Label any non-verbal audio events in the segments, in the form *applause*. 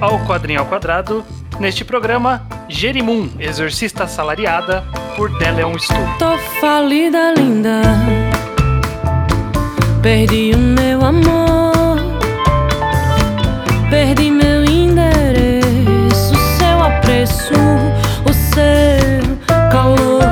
ao Quadrinho ao Quadrado. Neste programa, Jerimum, Exorcista Assalariada, por Deleon Stu. Tô falida, linda. Perdi o meu amor. Perdi meu endereço, seu apreço, o seu calor.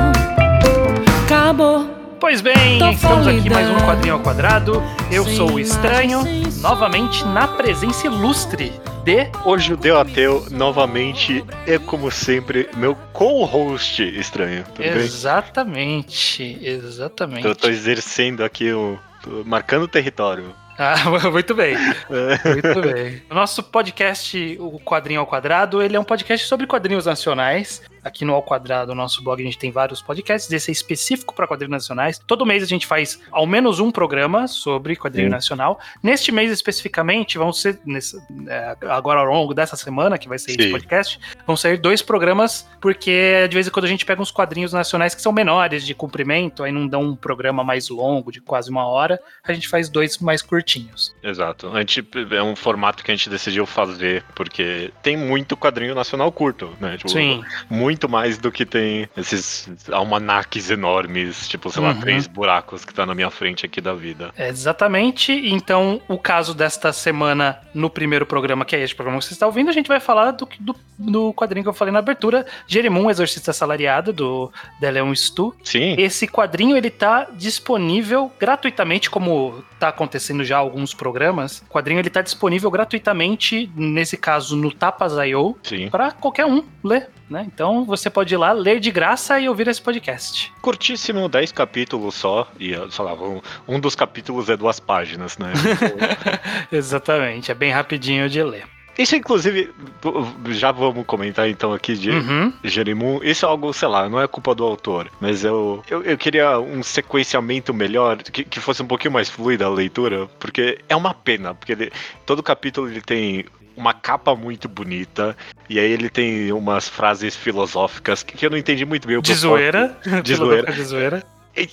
Acabou. Pois bem, estamos aqui mais um Quadrinho ao Quadrado. Eu sou o Estranho, novamente na presença ilustre de O Judeu Ateu, novamente, e como sempre, meu co-host estranho, tudo bem? Exatamente, exatamente. Eu tô exercendo aqui o. tô marcando o território. Ah, *laughs* muito bem, É, muito bem. O nosso podcast, o Quadrinho ao Quadrado, ele é um podcast sobre quadrinhos nacionais. Aqui no Ao Quadrado, o nosso blog, a gente tem vários podcasts. Esse é específico para quadrinhos nacionais. Todo mês a gente faz ao menos um programa sobre quadrinho Sim. nacional. Neste mês especificamente, vão ser, nesse- é, agora ao longo dessa semana, que vai ser esse Sim. podcast, vão sair dois programas, porque de vez em quando a gente pega uns quadrinhos nacionais que são menores de comprimento, aí não dão um programa mais longo, de quase uma hora. A gente faz dois mais curtinhos. Exato. A gente, é um formato que a gente decidiu fazer, porque tem muito quadrinho nacional curto, né? Tipo, Sim. Muito mais do que tem esses almanaques enormes, tipo, sei lá, Uhum. três buracos que tá na minha frente aqui da vida. Exatamente. Então, o caso desta semana, no primeiro programa, que é este programa que você está ouvindo, a gente vai falar do, do, do quadrinho que eu falei na abertura, Jerimum, Exorcista Salariado, do Deleon Stu. Sim, Esse quadrinho, ele tá disponível gratuitamente, como tá acontecendo já alguns programas. O quadrinho, ele tá disponível gratuitamente, nesse caso, no Tapas.io, para qualquer um ler, né? Então, você pode ir lá, ler de graça e ouvir esse podcast. Curtíssimo, 10 capítulos só, e, sei lá, um, um dos capítulos é duas páginas, né? *laughs* Exatamente, é bem rapidinho de ler. Isso, inclusive, já vamos comentar então aqui de Uhum. Jerimum. Isso é algo, sei lá, não é culpa do autor, mas eu, eu, eu queria um sequenciamento melhor, que, que fosse um pouquinho mais fluida a leitura, porque é uma pena, porque ele- todo capítulo ele tem uma capa muito bonita, e aí ele tem umas frases filosóficas que, eu não entendi muito bem o De propósito. zoeira. De *laughs* zoeira. De zoeira.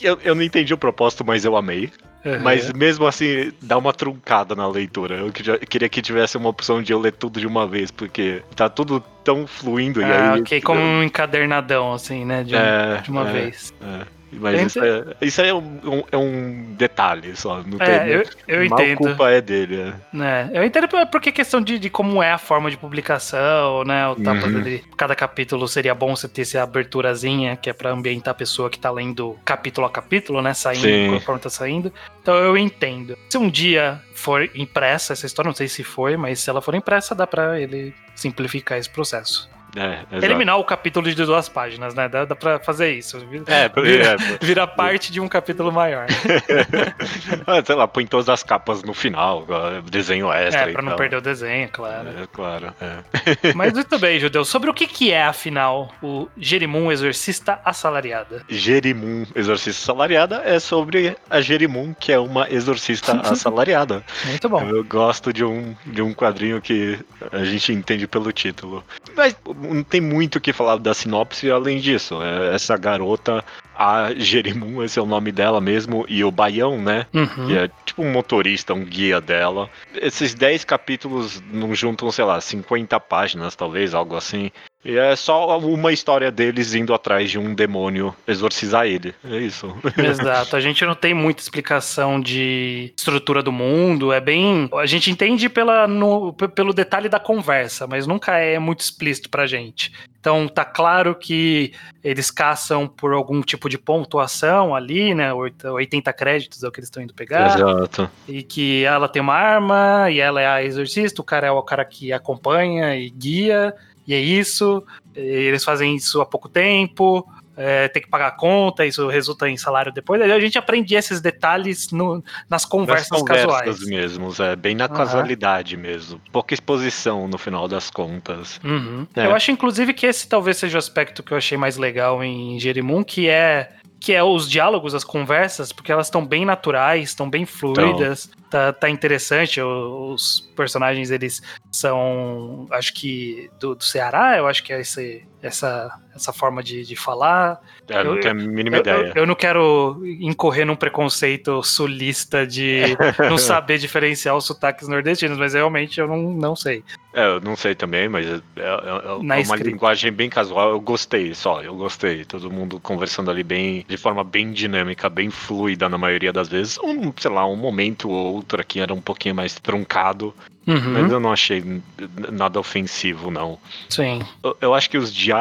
Eu, eu não entendi o propósito, mas eu amei. Uhum. Mas mesmo assim, dá uma truncada na leitura. Eu queria, que tivesse uma opção de eu ler tudo de uma vez, porque tá tudo tão fluindo. e Ah, aí, ok, como um encadernadão, assim, né? De, um- É, de uma é. vez. É, mas isso é, isso é um, é um detalhe só. Não É, tem, eu, eu entendo. culpa é dele. é. né? Eu entendo por- porque questão de, de como é a forma de publicação, né? O tapa Uhum. dele- cada capítulo seria bom você ter essa aberturazinha, que é pra ambientar a pessoa que tá lendo capítulo a capítulo, né? Saindo, Sim. conforme tá saindo. Então eu entendo. Se um dia for impressa essa história, não sei se foi, mas se ela for impressa, dá pra ele simplificar esse processo. É. Eliminar o capítulo de duas páginas, né? Dá, dá pra fazer isso. É, Vira- *laughs* é, Vira parte de um capítulo maior. *laughs* ah, sei lá, põe todas as capas no final, desenho extra. É, pra não tal. perder o desenho, claro. É, claro. é. *laughs* Mas muito bem, Judeu. Sobre o que, que é, afinal, o Jerimum Exorcista Assalariada? Jerimum, exorcista assalariada, é sobre a Jerimum, que é uma exorcista assalariada. Muito bom. Eu gosto de um, de um quadrinho que a gente entende pelo título. Mas não tem muito o que falar da sinopse além disso. É essa garota, a Jerimum, esse é o nome dela mesmo, e o Baião, né? Uhum. Que é tipo um motorista, um guia dela. Esses 10 capítulos não juntam, sei lá, 50 páginas, talvez, algo assim. E é só uma história deles indo atrás de um demônio exorcizar ele. É isso. *laughs* Exato. A gente não tem muita explicação de estrutura do mundo. É bem. A gente entende pela, no- pelo detalhe da conversa, mas nunca é muito explícito pra gente. Então tá claro que eles caçam por algum tipo de pontuação ali, né? Oit- 80 créditos é o que eles estão indo pegar. Exato. E que ela tem uma arma, e ela é a exorcista, o cara é o cara que acompanha e guia, e é isso. E Eles fazem isso há pouco tempo, é, tem que pagar a conta, isso resulta em salário depois. A gente aprende esses detalhes no- nas conversas, Nas conversas casuais. mesmo, é bem na Aham. casualidade mesmo. Pouca exposição no final das contas. Uhum. É. Eu acho, inclusive, que esse talvez seja o aspecto que eu achei mais legal em Jerimum, que é que é os diálogos, as conversas, porque elas estão bem naturais, estão bem fluidas, tá, tá interessante. Os personagens, eles são, acho que do, do Ceará, eu acho que é esse, essa, essa forma de, de falar. É, não Eu- tenho a mínima Eu, ideia. eu- eu não quero incorrer num preconceito sulista de *laughs* não saber diferenciar os sotaques nordestinos, mas realmente eu não, não sei. É, eu não sei também, mas é, é- é Na uma escrita. linguagem bem casual. Eu gostei só, eu gostei. Todo mundo conversando ali bem, de forma bem dinâmica, bem fluida na maioria das vezes. Um, sei lá, um momento ou outro aqui era um pouquinho mais truncado, Uhum, mas eu não achei nada ofensivo, não. Sim. Eu, eu acho que os diálogos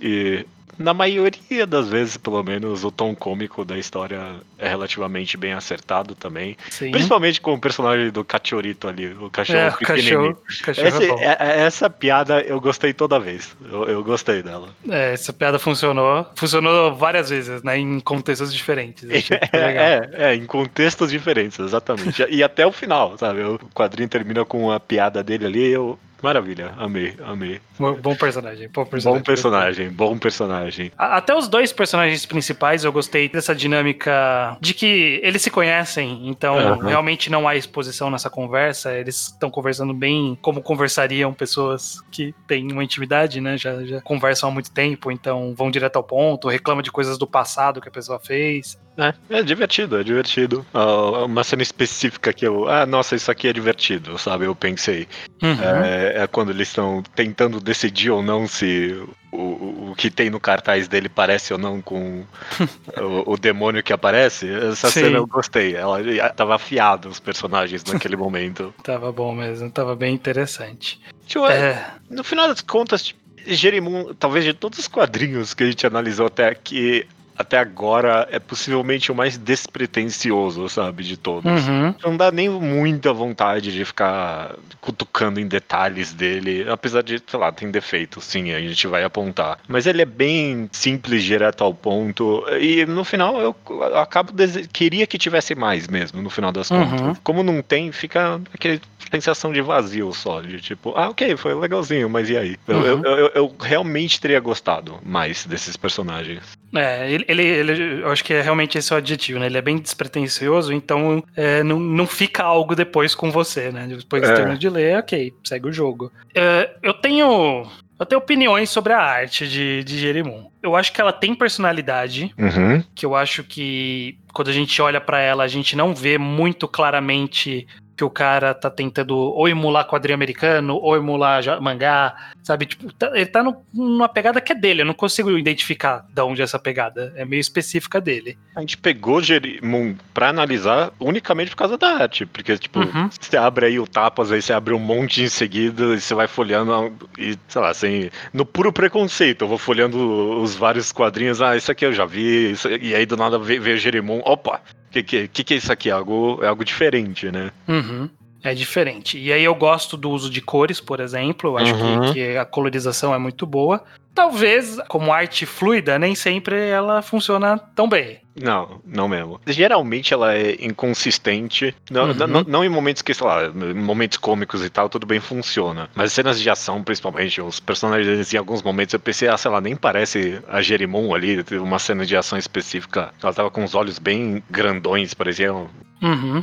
e. Na maioria das vezes, pelo menos, o tom cômico da história é relativamente bem acertado também. sim. Principalmente com o personagem do cachorrito ali, o cachorro É, pequenininho. cachorro, cachorro Esse- é bom. é- é- essa piada eu gostei toda vez. Eu, eu gostei dela. É, essa piada funcionou. Funcionou várias vezes, né? Em contextos diferentes. *laughs* Legal. É, é, em contextos diferentes, exatamente. e até o final, sabe? O quadrinho termina com a piada dele ali. Eu... Maravilha, amei, amei. Bom personagem. Bom personagem. Bom personagem, bom personagem. Até os dois personagens principais eu gostei dessa dinâmica de que eles se conhecem, então Aham. realmente não há exposição nessa conversa. Eles estão conversando bem como conversariam pessoas que têm uma intimidade, né? Já, já conversam há muito tempo, então vão direto ao ponto, reclamam de coisas do passado que a pessoa fez. É, é divertido, é divertido. Ah, uma cena específica que eu. Ah, nossa, isso aqui é divertido, sabe? Eu pensei. Uhum. É, é quando eles estão tentando decidir ou não se o, o, que tem no cartaz dele parece ou não com *laughs* o, o demônio que aparece. Essa Sim. cena eu gostei. Ela já tava afiada os personagens naquele *laughs* momento. Tava bom mesmo, tava bem interessante. Tipo, É, No final das contas, tipo, Jerimum, talvez de todos os quadrinhos que a gente analisou até aqui, até agora, é possivelmente o mais despretensioso, sabe, de todos. uhum. Não dá nem muita vontade de ficar cutucando em detalhes dele, apesar de, sei lá, tem defeitos, sim, a gente vai apontar. Mas ele é bem simples, direto ao ponto, e no final eu acabo dese... queria que tivesse mais mesmo, no final das Uhum. contas. Como não tem, fica aquele sensação de vazio só, de tipo, ah, ok, foi legalzinho, mas e aí? Uhum. eu, eu, eu realmente teria gostado mais desses personagens. É, ele, ele, ele- eu acho que é realmente esse o adjetivo, né? Ele é bem despretensioso, então é, não, não fica algo depois com você, né? Depois É. termina de ler, ok, segue o jogo. É, eu tenho. Eu tenho opiniões sobre a arte de, de Jerimum. Eu acho que ela tem personalidade, Uhum. que eu acho que quando a gente olha pra ela, a gente não vê muito claramente que o cara tá tentando ou emular quadrinho americano, ou emular mangá, sabe? Tipo, tá- ele tá no- numa pegada que é dele, eu não consigo identificar de onde é essa pegada. É meio específica dele. A gente pegou Jerimum pra analisar unicamente por causa da arte, porque, tipo, Uhum. você abre aí o Tapas, aí você abre um monte em seguida, e você vai folhando, e, sei lá, assim, no puro preconceito, eu vou folhando os vários quadrinhos, ah, isso aqui eu já vi, isso- e aí do nada vê, vê Jerimum, opa, que, que, que que é isso aqui? Algo, é algo diferente, né? Uhum. É diferente. E aí eu gosto do uso de cores, por exemplo. Eu acho que- Uhum. que, a colorização é muito boa. Talvez, como arte fluida, nem sempre ela funciona tão bem. Não, não mesmo. Geralmente ela é inconsistente. Não, Uhum. não, não em momentos que, sei lá, em momentos cômicos e tal, tudo bem funciona. Mas cenas de ação, principalmente, os personagens em alguns momentos eu pensei, ah, sei lá, nem parece a Jerimon ali, teve uma cena de ação específica. Ela tava com os olhos bem grandões, parecia. Um- Uhum.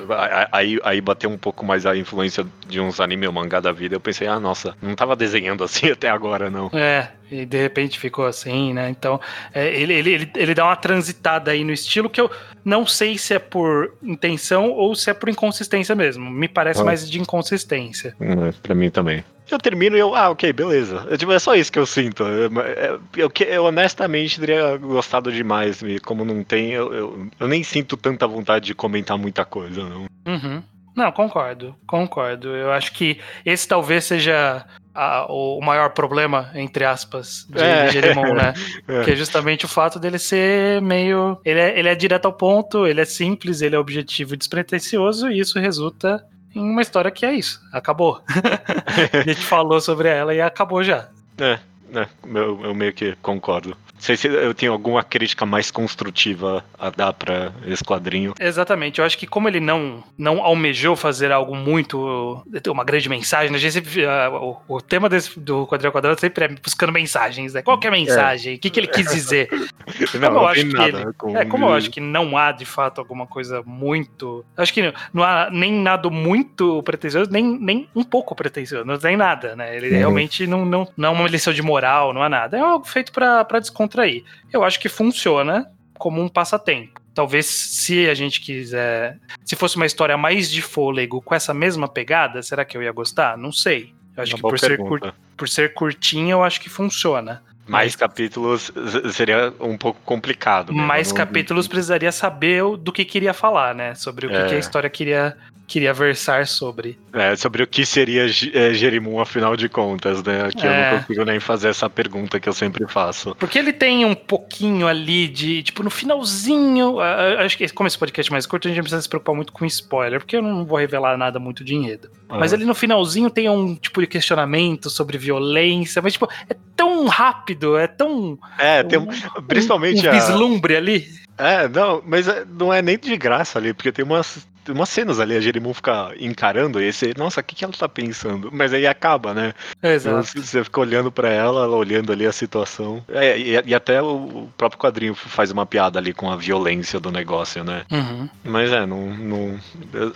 Aí, aí bateu um pouco mais a influência de uns anime ou mangá da vida. Eu pensei, ah, nossa, não tava desenhando assim *laughs* até agora, não. É, e de repente ficou assim, né? Então, é, ele, ele, ele, ele dá uma transitada aí no estilo que eu não sei se é por intenção ou se é por inconsistência mesmo. Me parece Ah. mais de inconsistência. Hum, pra mim também. Eu termino e eu, ah, ok, beleza. É, tipo, é só isso que eu sinto. Eu, é- eu, que- eu honestamente teria gostado demais, como não tem, eu, eu, eu nem sinto tanta vontade de comentar muita coisa, não. Uhum. Não, concordo, concordo. Eu acho que esse talvez seja a- o maior problema, entre aspas, de, É. de né? *laughs* É. Que é justamente o fato dele ser meio. Ele é, ele é direto ao ponto, ele é simples, ele é objetivo e despretensioso, e isso resulta em uma história que é isso. Acabou. *laughs* a gente falou sobre ela e acabou já. É, é, eu, eu meio que concordo. Sei se eu tenho alguma crítica mais construtiva a dar pra esse quadrinho. Exatamente. Eu acho que como ele não, não almejou fazer algo muito. uma grande mensagem, né? a gente sempre, ah, o, o tema desse, do quadrinho quadrado sempre é buscando mensagens, né? Qual que é a mensagem? O que, que ele quis dizer? *laughs* Não, Como eu não acho que ele- com É, como eu acho que não há de fato alguma coisa muito. Acho que não há nem nada muito pretensioso, nem, nem um pouco pretensioso, não tem nada, né? Ele Uhum. realmente não, não, não é uma lição de moral, não há nada. É algo feito pra pra descontrair. Eu acho que funciona como um passatempo. Talvez se a gente quiser. Se fosse uma história mais de fôlego com essa mesma pegada, será que eu ia gostar? Não sei. Eu acho Uma que por ser, cur- por ser curtinho, eu acho que funciona. Mais capítulos seria um pouco complicado. né? Mais capítulos precisaria saber do que queria falar, né? Sobre o que, É. que a história queria, queria versar sobre. É, sobre o que seria é, Jerimum, afinal de contas, né? Que eu É. não consigo nem fazer essa pergunta que eu sempre faço. Porque ele tem um pouquinho ali de, tipo, no finalzinho. Acho que como esse podcast é mais curto, a gente não precisa se preocupar muito com spoiler, porque eu não vou revelar nada muito de enredo. Mas Ah. ali no finalzinho tem um tipo de questionamento sobre violência, mas, tipo, é tão rápido, é tão. É, tem um, principalmente um a. vislumbre ali. É, não, mas é, não é nem de graça ali, porque tem umas, tem umas cenas ali, a Jerimum fica encarando e você, nossa, o que, que ela tá pensando? Mas aí acaba, né? Então, Exato. você fica olhando pra ela, ela olhando ali a situação. É, e, e até o próprio quadrinho faz uma piada ali com a violência do negócio, né? Uhum. Mas é, não, não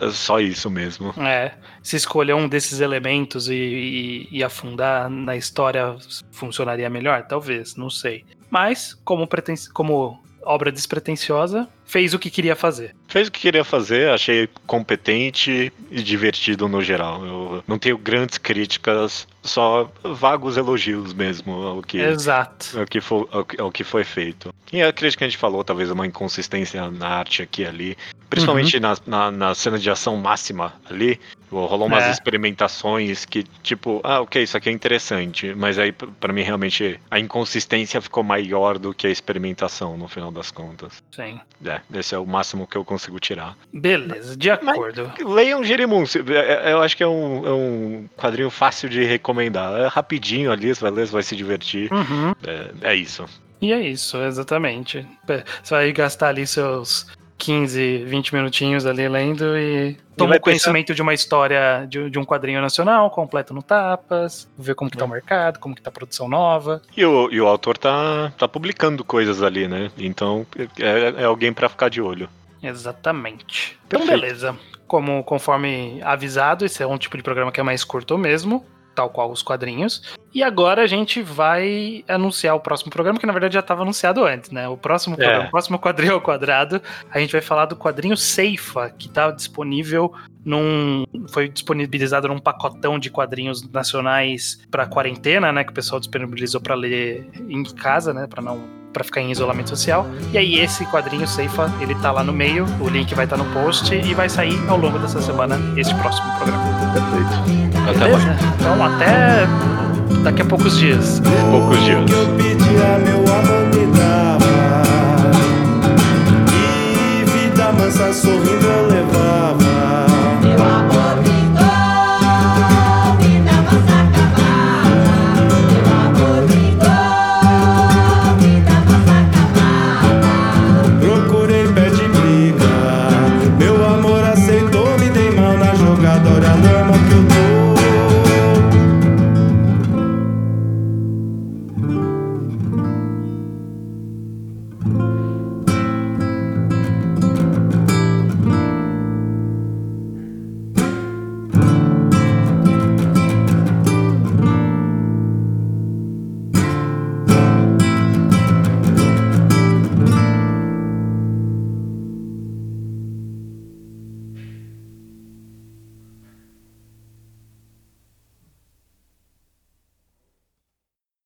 é é só isso mesmo. É, se escolher um desses elementos e, e- e afundar na história funcionaria melhor? Talvez, não sei. Mas, como, preten como obra despretensiosa, fez o que queria fazer. Fez o que queria fazer, achei competente e divertido no geral. Eu não tenho grandes críticas, só vagos elogios mesmo ao que, Exato. ao que, foi, ao, que- ao que foi feito. E a crítica que a gente falou, talvez uma inconsistência na arte aqui e ali. Principalmente na, na, na cena de ação máxima ali. Rolou umas É. experimentações que, tipo, ah, ok, isso aqui é interessante. Mas aí, p- pra mim, realmente, a inconsistência ficou maior do que a experimentação, no final das contas. Sim. É, esse é o máximo que eu consigo tirar. Beleza, de acordo. Leiam Jerimum, é- é- eu acho que é um, é um quadrinho fácil de recomendar. É rapidinho ali, você vai ler, você vai se divertir. Uhum. É, é isso. E é isso, exatamente. Você vai gastar ali seus 15, 20 minutinhos ali lendo e toma vai o conhecimento de uma história de, de um quadrinho nacional, completo no tapas, ver como que tá o mercado, como que tá a produção nova. E o, e o autor tá, tá publicando coisas ali, né? Então é, é alguém pra ficar de olho. Exatamente. Então, Perfeito. beleza. Como conforme avisado, esse é um tipo de programa que é mais curto mesmo, tal qual os quadrinhos. E agora a gente vai anunciar o próximo programa, que na verdade já estava anunciado antes, né? O próximo É. programa, o próximo quadrinho ao quadrado, a gente vai falar do quadrinho Ceifa, que está disponível num. Foi disponibilizado num pacotão de quadrinhos nacionais para quarentena, né? Que o pessoal disponibilizou para ler em casa, né? Para não para ficar em isolamento social. E aí esse quadrinho Ceifa, ele tá lá no meio, o link vai estar no post e vai sair ao longo dessa semana esse próximo programa. Perfeito. Até Beleza? mais. Então até daqui a poucos dias. Poucos dias.